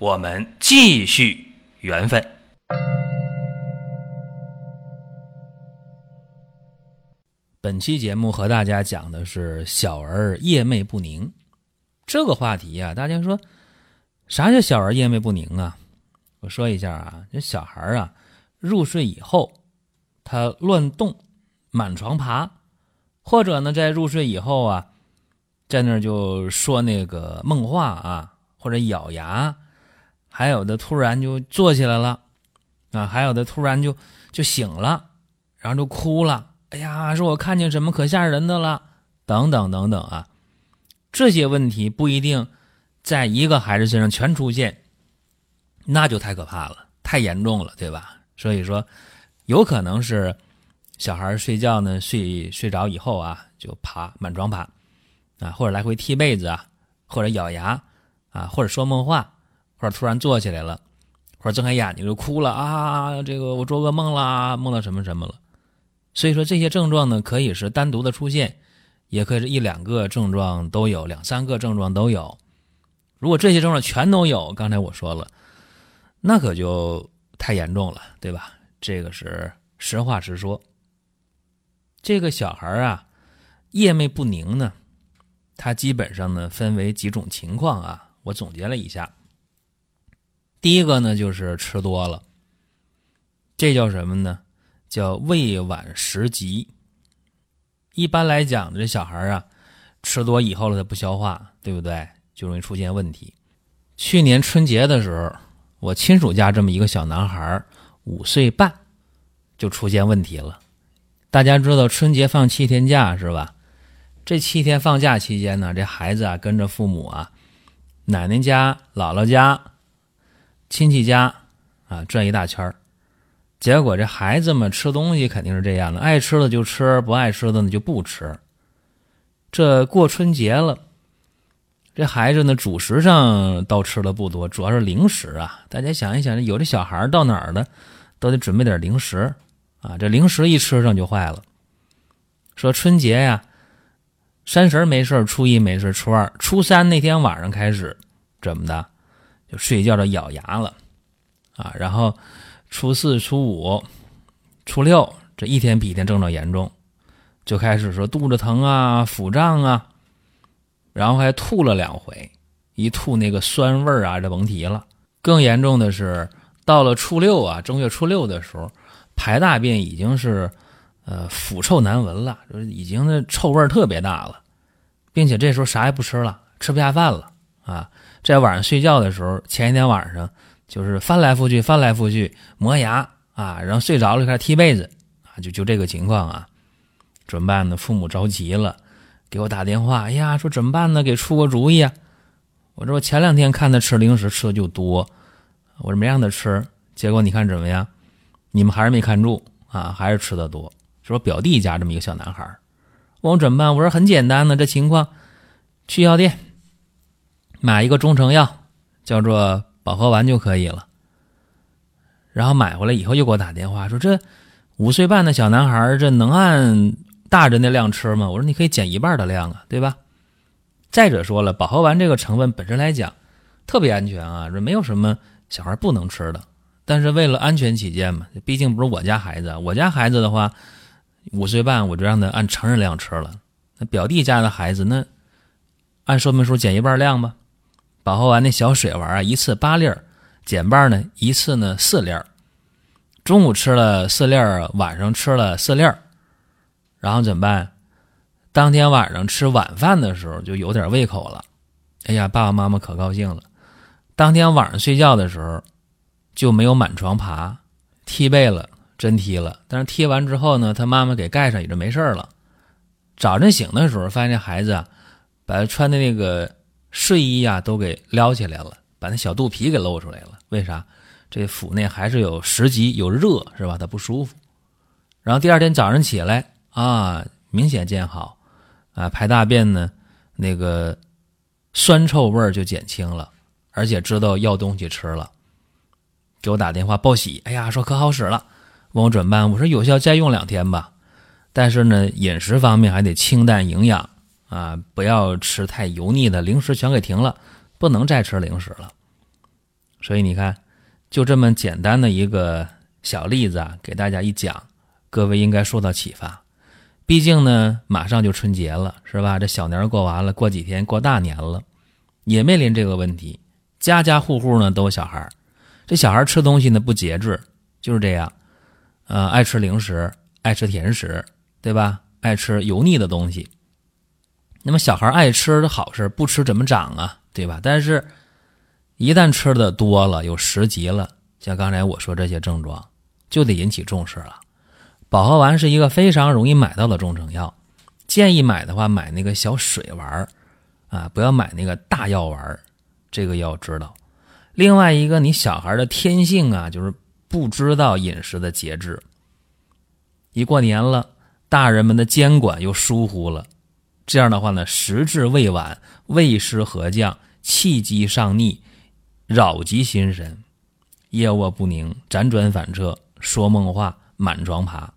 我们继续缘分。本期节目和大家讲的是小儿夜寐不宁这个话题呀。大家说啥叫小儿夜寐不宁啊？我说一下啊，这小孩啊入睡以后，他乱动、满床爬，或者呢在入睡以后啊，在那就说那个梦话啊，或者咬牙。还有的突然就坐起来了，啊，还有的突然就就醒了，然后就哭了。哎呀，说我看见什么可吓人的了，等等等等啊，这些问题不一定在一个孩子身上全出现，那就太可怕了，太严重了，对吧？所以说，有可能是小孩睡觉呢，睡睡着以后啊，就爬满床爬，啊，或者来回踢被子啊，或者咬牙啊，或者说梦话。或者突然坐起来了，或者睁开眼睛就哭了啊！这个我做噩梦啦，梦到什么什么了。所以说这些症状呢，可以是单独的出现，也可以是一两个症状都有，两三个症状都有。如果这些症状全都有，刚才我说了，那可就太严重了，对吧？这个是实话实说。这个小孩啊，夜寐不宁呢，他基本上呢分为几种情况啊，我总结了一下。第一个呢，就是吃多了，这叫什么呢？叫胃脘食积。一般来讲，这小孩啊，吃多以后了，他不消化，对不对？就容易出现问题。去年春节的时候，我亲属家这么一个小男孩，五岁半，就出现问题了。大家知道春节放七天假是吧？这七天放假期间呢，这孩子啊，跟着父母啊，奶奶家、姥姥家。亲戚家啊转一大圈儿，结果这孩子们吃东西肯定是这样的，爱吃的就吃，不爱吃的呢就不吃。这过春节了，这孩子呢主食上倒吃的不多，主要是零食啊。大家想一想，有的小孩到哪儿的都得准备点零食啊，这零食一吃上就坏了。说春节呀，三十没事初一没事初二、初三那天晚上开始怎么的？就睡觉就咬牙了，啊，然后初四、初五、初六这一天比一天症状严重，就开始说肚子疼啊、腹胀啊，然后还吐了两回，一吐那个酸味儿啊，这甭提了。更严重的是到了初六啊，正月初六的时候，排大便已经是呃腐臭难闻了，就是已经那臭味特别大了，并且这时候啥也不吃了，吃不下饭了啊。在晚上睡觉的时候，前一天晚上就是翻来覆去、翻来覆去磨牙啊，然后睡着了开始踢被子啊，就就这个情况啊，怎么办呢？父母着急了，给我打电话，哎呀，说怎么办呢？给出个主意啊！我说我前两天看他吃零食吃的就多，我说没让他吃，结果你看怎么样？你们还是没看住啊，还是吃的多。说表弟家这么一个小男孩，问我怎么办？我说很简单的，这情况去药店。买一个中成药，叫做保和丸就可以了。然后买回来以后又给我打电话说：“这五岁半的小男孩，这能按大人的量吃吗？”我说：“你可以减一半的量啊，对吧？”再者说了，保和丸这个成分本身来讲特别安全啊，这没有什么小孩不能吃的。但是为了安全起见嘛，毕竟不是我家孩子，我家孩子的话五岁半我就让他按成人量吃了。那表弟家的孩子那按说明书减一半量吧。保和丸那小水丸啊，一次八粒儿，减半呢，一次呢四粒儿。中午吃了四粒儿，晚上吃了四粒儿，然后怎么办？当天晚上吃晚饭的时候就有点胃口了。哎呀，爸爸妈妈可高兴了。当天晚上睡觉的时候就没有满床爬，踢被了，真踢了。但是踢完之后呢，他妈妈给盖上也就没事了。早晨醒的时候，发现这孩子啊，把他穿的那个。睡衣呀，都给撩起来了，把那小肚皮给露出来了。为啥？这腹内还是有食积有热是吧？他不舒服。然后第二天早上起来啊，明显见好啊，排大便呢那个酸臭味儿就减轻了，而且知道要东西吃了，给我打电话报喜，哎呀，说可好使了，问我怎么办？我说有效再用两天吧，但是呢，饮食方面还得清淡营养啊，不要吃太油腻的零食，全给停了，不能再吃零食了。所以你看，就这么简单的一个小例子啊，给大家一讲。各位应该受到启发，毕竟呢，马上就春节了，是吧？这小年过完了，过几天过大年了，也面临这个问题。家家户户呢都有小孩这小孩吃东西呢不节制，就是这样，呃，爱吃零食，爱吃甜食，对吧？爱吃油腻的东西。那么小孩爱吃的好事，不吃怎么长啊？对吧？但是，一旦吃的多了，有食积了，像刚才我说这些症状，就得引起重视了。保和丸是一个非常容易买到的中成药，建议买的话买那个小水丸啊，不要买那个大药丸这个要知道。另外一个，你小孩的天性啊，就是不知道饮食的节制。一过年了，大人们的监管又疏忽了，这样的话呢，时至未晚，胃湿合降，气机上逆，扰及心神，夜卧不宁，辗转反侧，说梦话，满床爬。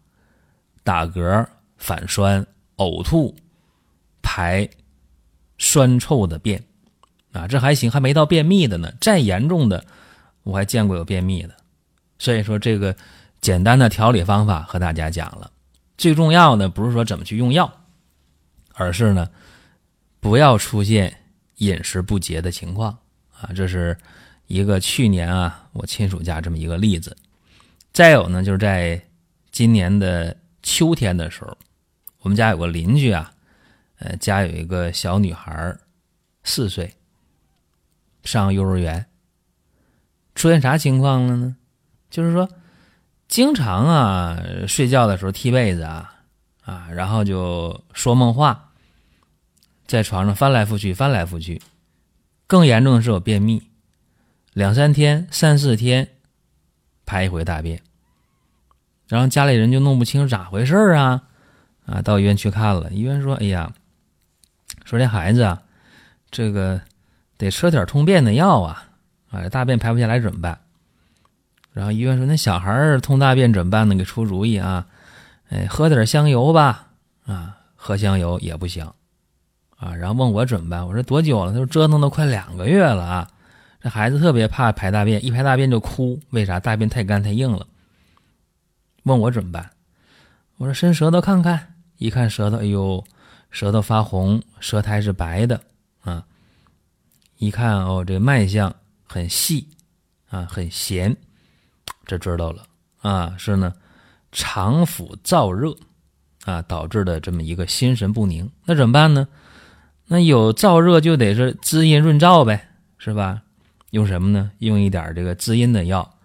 打嗝、反酸、呕吐、排酸臭的便，啊，这还行，还没到便秘的呢。再严重的，我还见过有便秘的。所以说，这个简单的调理方法和大家讲了。最重要的不是说怎么去用药，而是呢，不要出现饮食不节的情况啊。这是一个去年啊，我亲属家这么一个例子。再有呢，就是在今年的。秋天的时候，我们家有个邻居啊，呃，家有一个小女孩，四岁，上幼儿园。出现啥情况了呢？就是说，经常啊，睡觉的时候踢被子啊，啊，然后就说梦话，在床上翻来覆去，翻来覆去。更严重的是有便秘，两三天、三四天排一回大便。然后家里人就弄不清咋回事啊，啊，到医院去看了，医院说：“哎呀，说这孩子啊，这个得吃点通便的药啊，啊，大便排不下来怎么办？”然后医院说：“那小孩儿通大便怎么办呢？给出主意啊，哎，喝点香油吧，啊，喝香油也不行，啊，然后问我怎么办？我说多久了？他说折腾都快两个月了啊，这孩子特别怕排大便，一排大便就哭，为啥？大便太干太硬了。”问我怎么办？我说伸舌头看看，一看舌头，哎呦，舌头发红，舌苔是白的啊。一看哦，这脉象很细啊，很弦，这知道了啊，是呢，肠腑燥热啊导致的这么一个心神不宁。那怎么办呢？那有燥热就得是滋阴润燥呗，是吧？用什么呢？用一点这个滋阴的药，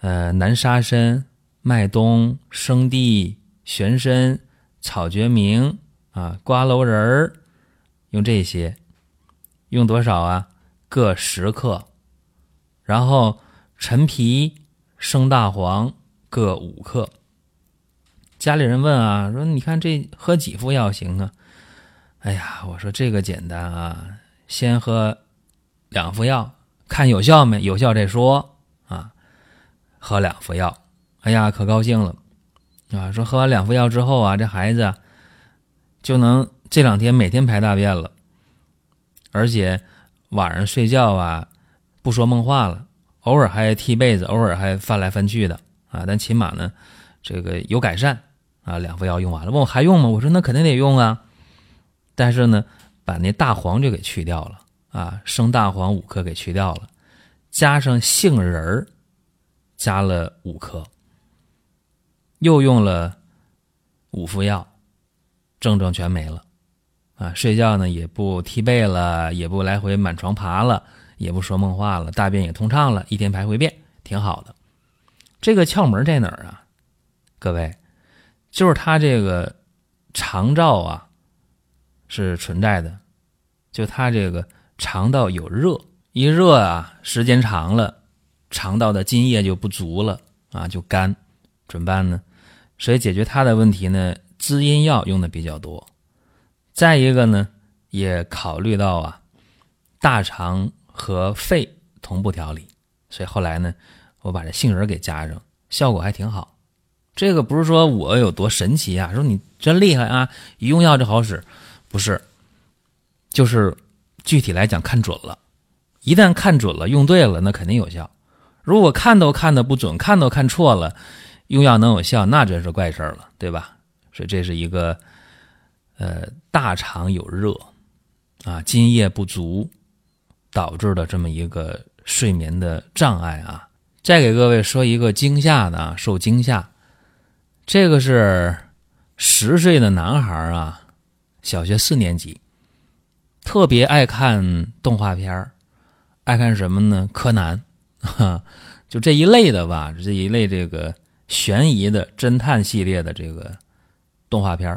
呃，南沙参。麦冬、生地、玄参、草决明啊，瓜蒌仁儿，用这些，用多少啊？各十克。然后陈皮、生大黄各五克。家里人问啊，说你看这喝几副药行啊？哎呀，我说这个简单啊，先喝两副药，看有效没？有效再说啊。喝两副药。哎呀，可高兴了，啊！说喝完两副药之后啊，这孩子就能这两天每天排大便了，而且晚上睡觉啊不说梦话了，偶尔还踢被子，偶尔还翻来翻去的啊。但起码呢，这个有改善啊。两副药用完了，问我还用吗？我说那肯定得用啊。但是呢，把那大黄就给去掉了啊，生大黄五克给去掉了，加上杏仁儿，加了五克。又用了五副药，症状全没了，啊，睡觉呢也不踢被了，也不来回满床爬了，也不说梦话了，大便也通畅了，一天排回便，挺好的。这个窍门在哪儿啊？各位，就是他这个肠燥啊是存在的，就他这个肠道有热，一热啊，时间长了，肠道的津液就不足了啊，就干，怎么办呢？所以解决他的问题呢，滋阴药用的比较多。再一个呢，也考虑到啊，大肠和肺同步调理，所以后来呢，我把这杏仁给加上，效果还挺好。这个不是说我有多神奇啊，说你真厉害啊，一用药就好使，不是，就是具体来讲看准了，一旦看准了，用对了，那肯定有效。如果看都看的不准，看都看错了，用药能有效，那真是怪事儿了，对吧？所以这是一个，呃，大肠有热，啊，津液不足导致的这么一个睡眠的障碍啊。再给各位说一个惊吓的啊，受惊吓。这个是十岁的男孩啊，小学四年级，特别爱看动画片爱看什么呢？柯南，哈，就这一类的吧，这一类这个悬疑的侦探系列的这个动画片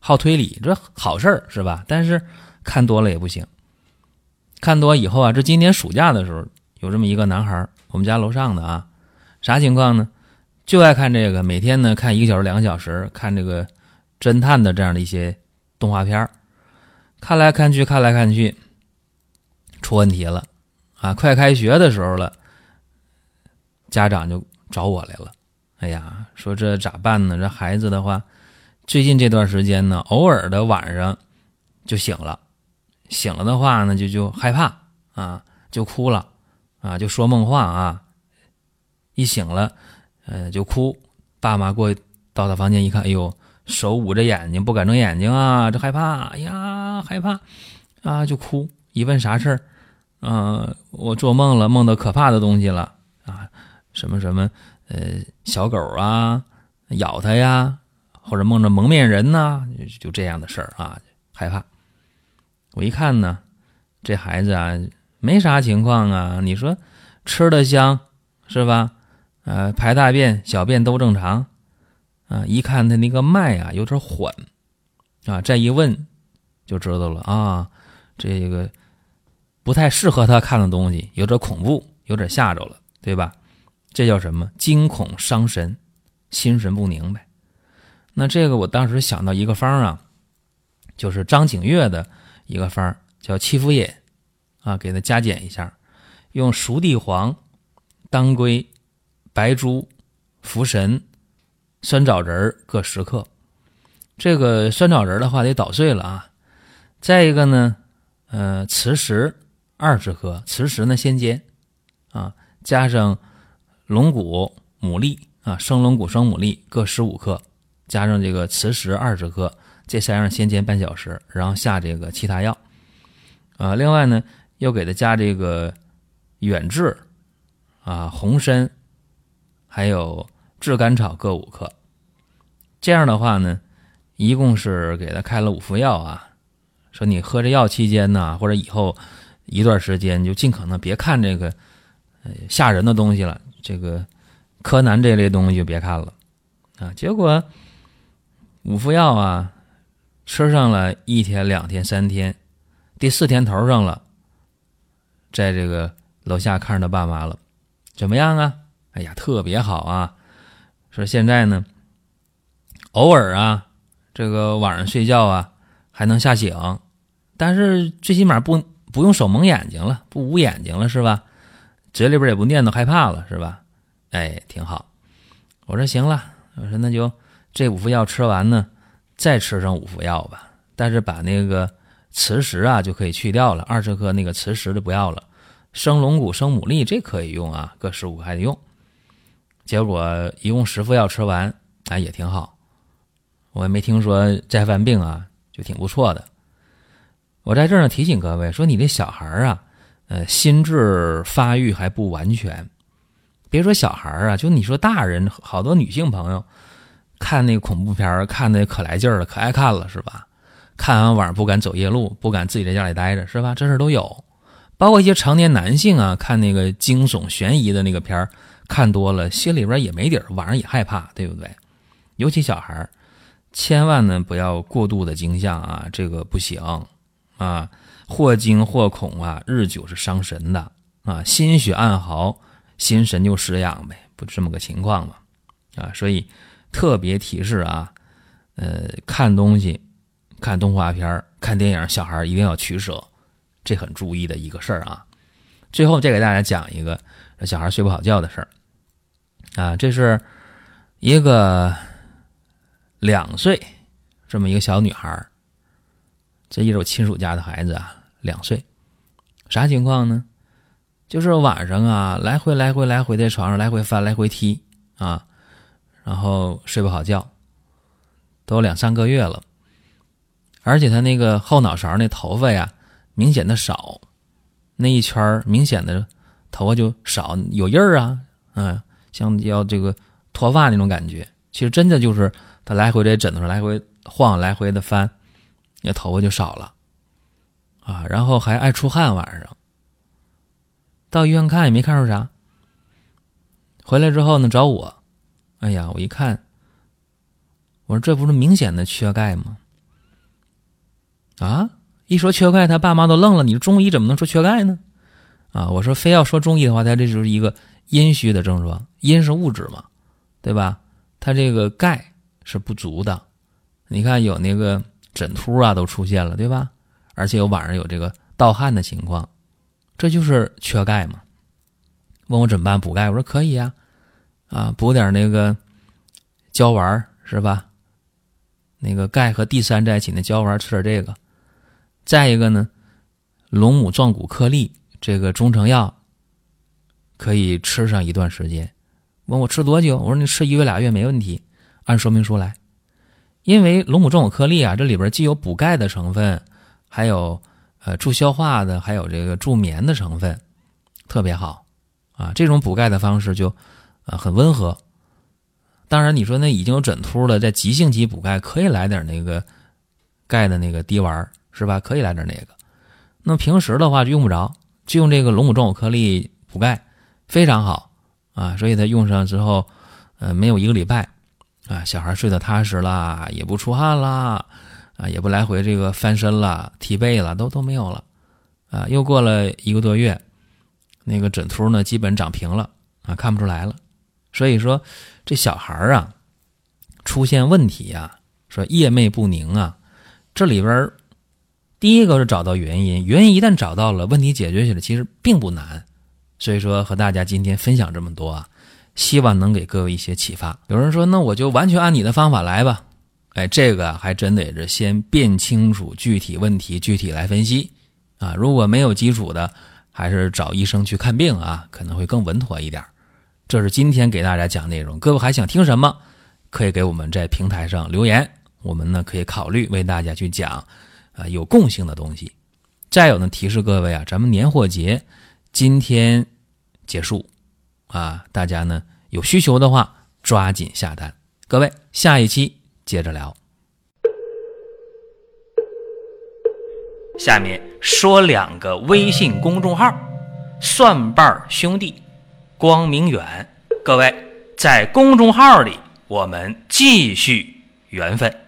好推理，这好事儿是吧？但是看多了也不行，看多以后啊，这今年暑假的时候，有这么一个男孩我们家楼上的啊，啥情况呢？就爱看这个，每天呢看一个小时、两个小时，看这个侦探的这样的一些动画片看来看去，看来看去，出问题了啊！快开学的时候了，家长就找我来了。哎呀，说这咋办呢？这孩子的话，最近这段时间呢，偶尔的晚上就醒了，醒了的话呢，就就害怕啊，就哭了啊，就说梦话啊，一醒了。呃，就哭，爸妈过到他房间一看，哎呦，手捂着眼睛，不敢睁眼睛啊，这害怕，哎呀，害怕，啊，就哭。一问啥事儿，嗯，我做梦了，梦到可怕的东西了啊，什么什么，呃，小狗啊，咬他呀，或者梦着蒙面人呐，就这样的事儿啊，害怕。我一看呢，这孩子啊，没啥情况啊，你说吃的香是吧？呃，排大便、小便都正常，啊，一看他那个脉啊有点缓，啊，再一问就知道了啊，这个不太适合他看的东西，有点恐怖，有点吓着了，对吧？这叫什么？惊恐伤神，心神不宁呗。那这个我当时想到一个方啊，就是张景岳的一个方叫七福饮，啊，给他加减一下，用熟地黄、当归。白术、茯神、酸枣仁各十克。这个酸枣仁的话得捣碎了啊。再一个呢，呃，磁石二十克，磁石呢先煎啊，加上龙骨、牡蛎啊，生龙骨、生牡蛎各十五克，加上这个磁石二十克，这三样先煎半小时，然后下这个其他药啊。另外呢，又给他加这个远志啊、红参。还有炙甘草各五克，这样的话呢，一共是给他开了五副药啊。说你喝这药期间呢，或者以后一段时间，就尽可能别看这个吓人的东西了。这个柯南这类东西就别看了啊。结果五副药啊，吃上了一天、两天、三天，第四天头上了，在这个楼下看着他爸妈了，怎么样啊？哎呀，特别好啊！说现在呢，偶尔啊，这个晚上睡觉啊，还能吓醒，但是最起码不不用手蒙眼睛了，不捂眼睛了，是吧？嘴里边也不念叨害怕了，是吧？哎，挺好。我说行了，我说那就这五副药吃完呢，再吃上五副药吧。但是把那个磁石啊就可以去掉了，二十克那个磁石的不要了，生龙骨、生牡蛎这可以用啊，各十五还得用。结果一共十副药吃完，哎，也挺好。我也没听说再犯病啊，就挺不错的。我在这儿呢提醒各位说，你这小孩儿啊，呃，心智发育还不完全。别说小孩儿啊，就你说大人，好多女性朋友看那个恐怖片儿看的可来劲儿了，可爱看了，是吧？看完晚上不敢走夜路，不敢自己在家里待着，是吧？这事都有。包括一些成年男性啊，看那个惊悚悬疑的那个片儿。看多了，心里边也没底儿，晚上也害怕，对不对？尤其小孩，千万呢不要过度的惊吓啊，这个不行啊，或惊或恐啊，日久是伤神的啊，心血暗耗，心神就失养呗，不这么个情况吗？啊，所以特别提示啊，呃，看东西、看动画片、看电影，小孩一定要取舍，这很注意的一个事儿啊。最后再给大家讲一个小孩睡不好觉的事儿。啊，这是一个两岁这么一个小女孩，这也是我亲属家的孩子啊，两岁，啥情况呢？就是晚上啊，来回来回来回在床上来回翻来回踢啊，然后睡不好觉，都两三个月了，而且他那个后脑勺那头发呀，明显的少，那一圈明显的头发就少，有印儿啊，嗯，像要这个脱发那种感觉。其实真的就是他来回在枕头上来回晃，来回的翻，那头发就少了，啊，然后还爱出汗晚上。到医院看也没看出啥，回来之后呢找我，哎呀，我一看，我说这不是明显的缺钙吗？啊，一说缺钙，他爸妈都愣了。你中医怎么能说缺钙呢？啊，我说非要说中医的话，他这就是一个阴虚的症状，阴是物质嘛，对吧？他这个钙是不足的，你看有那个枕秃啊都出现了，对吧？而且有晚上有这个盗汗的情况。这就是缺钙嘛？问我怎么办？补钙？我说可以呀，啊，补点那个胶丸是吧？那个钙和 D 三在一起，那胶丸吃点这个。再一个呢，龙母壮骨颗粒这个中成药可以吃上一段时间。问我吃多久？我说你吃一个月俩月没问题，按说明书来。因为龙母壮骨颗粒啊，这里边既有补钙的成分，还有。呃，助消化的还有这个助眠的成分，特别好啊。这种补钙的方式就啊很温和。当然，你说那已经有枕秃了，在急性期补钙可以来点那个钙的那个滴丸是吧？可以来点那个。那平时的话就用不着，就用这个龙母壮骨颗粒补钙非常好啊。所以它用上之后，呃，没有一个礼拜啊，小孩睡得踏实啦，也不出汗啦。啊，也不来回这个翻身了、踢被了，都都没有了，啊，又过了一个多月，那个枕秃呢，基本长平了，啊，看不出来了。所以说，这小孩啊，出现问题呀，说夜寐不宁啊，这里边第一个是找到原因，原因一旦找到了，问题解决起来其实并不难。所以说，和大家今天分享这么多啊，希望能给各位一些启发。有人说，那我就完全按你的方法来吧。哎，这个还真得是先辨清楚具体问题，具体来分析啊。如果没有基础的，还是找医生去看病啊，可能会更稳妥一点。这是今天给大家讲内容，各位还想听什么？可以给我们在平台上留言，我们呢可以考虑为大家去讲啊有共性的东西。再有呢，提示各位啊，咱们年货节今天结束啊，大家呢有需求的话抓紧下单。各位，下一期。接着聊，下面说两个微信公众号：蒜瓣兄弟、光明远。各位在公众号里，我们继续缘分。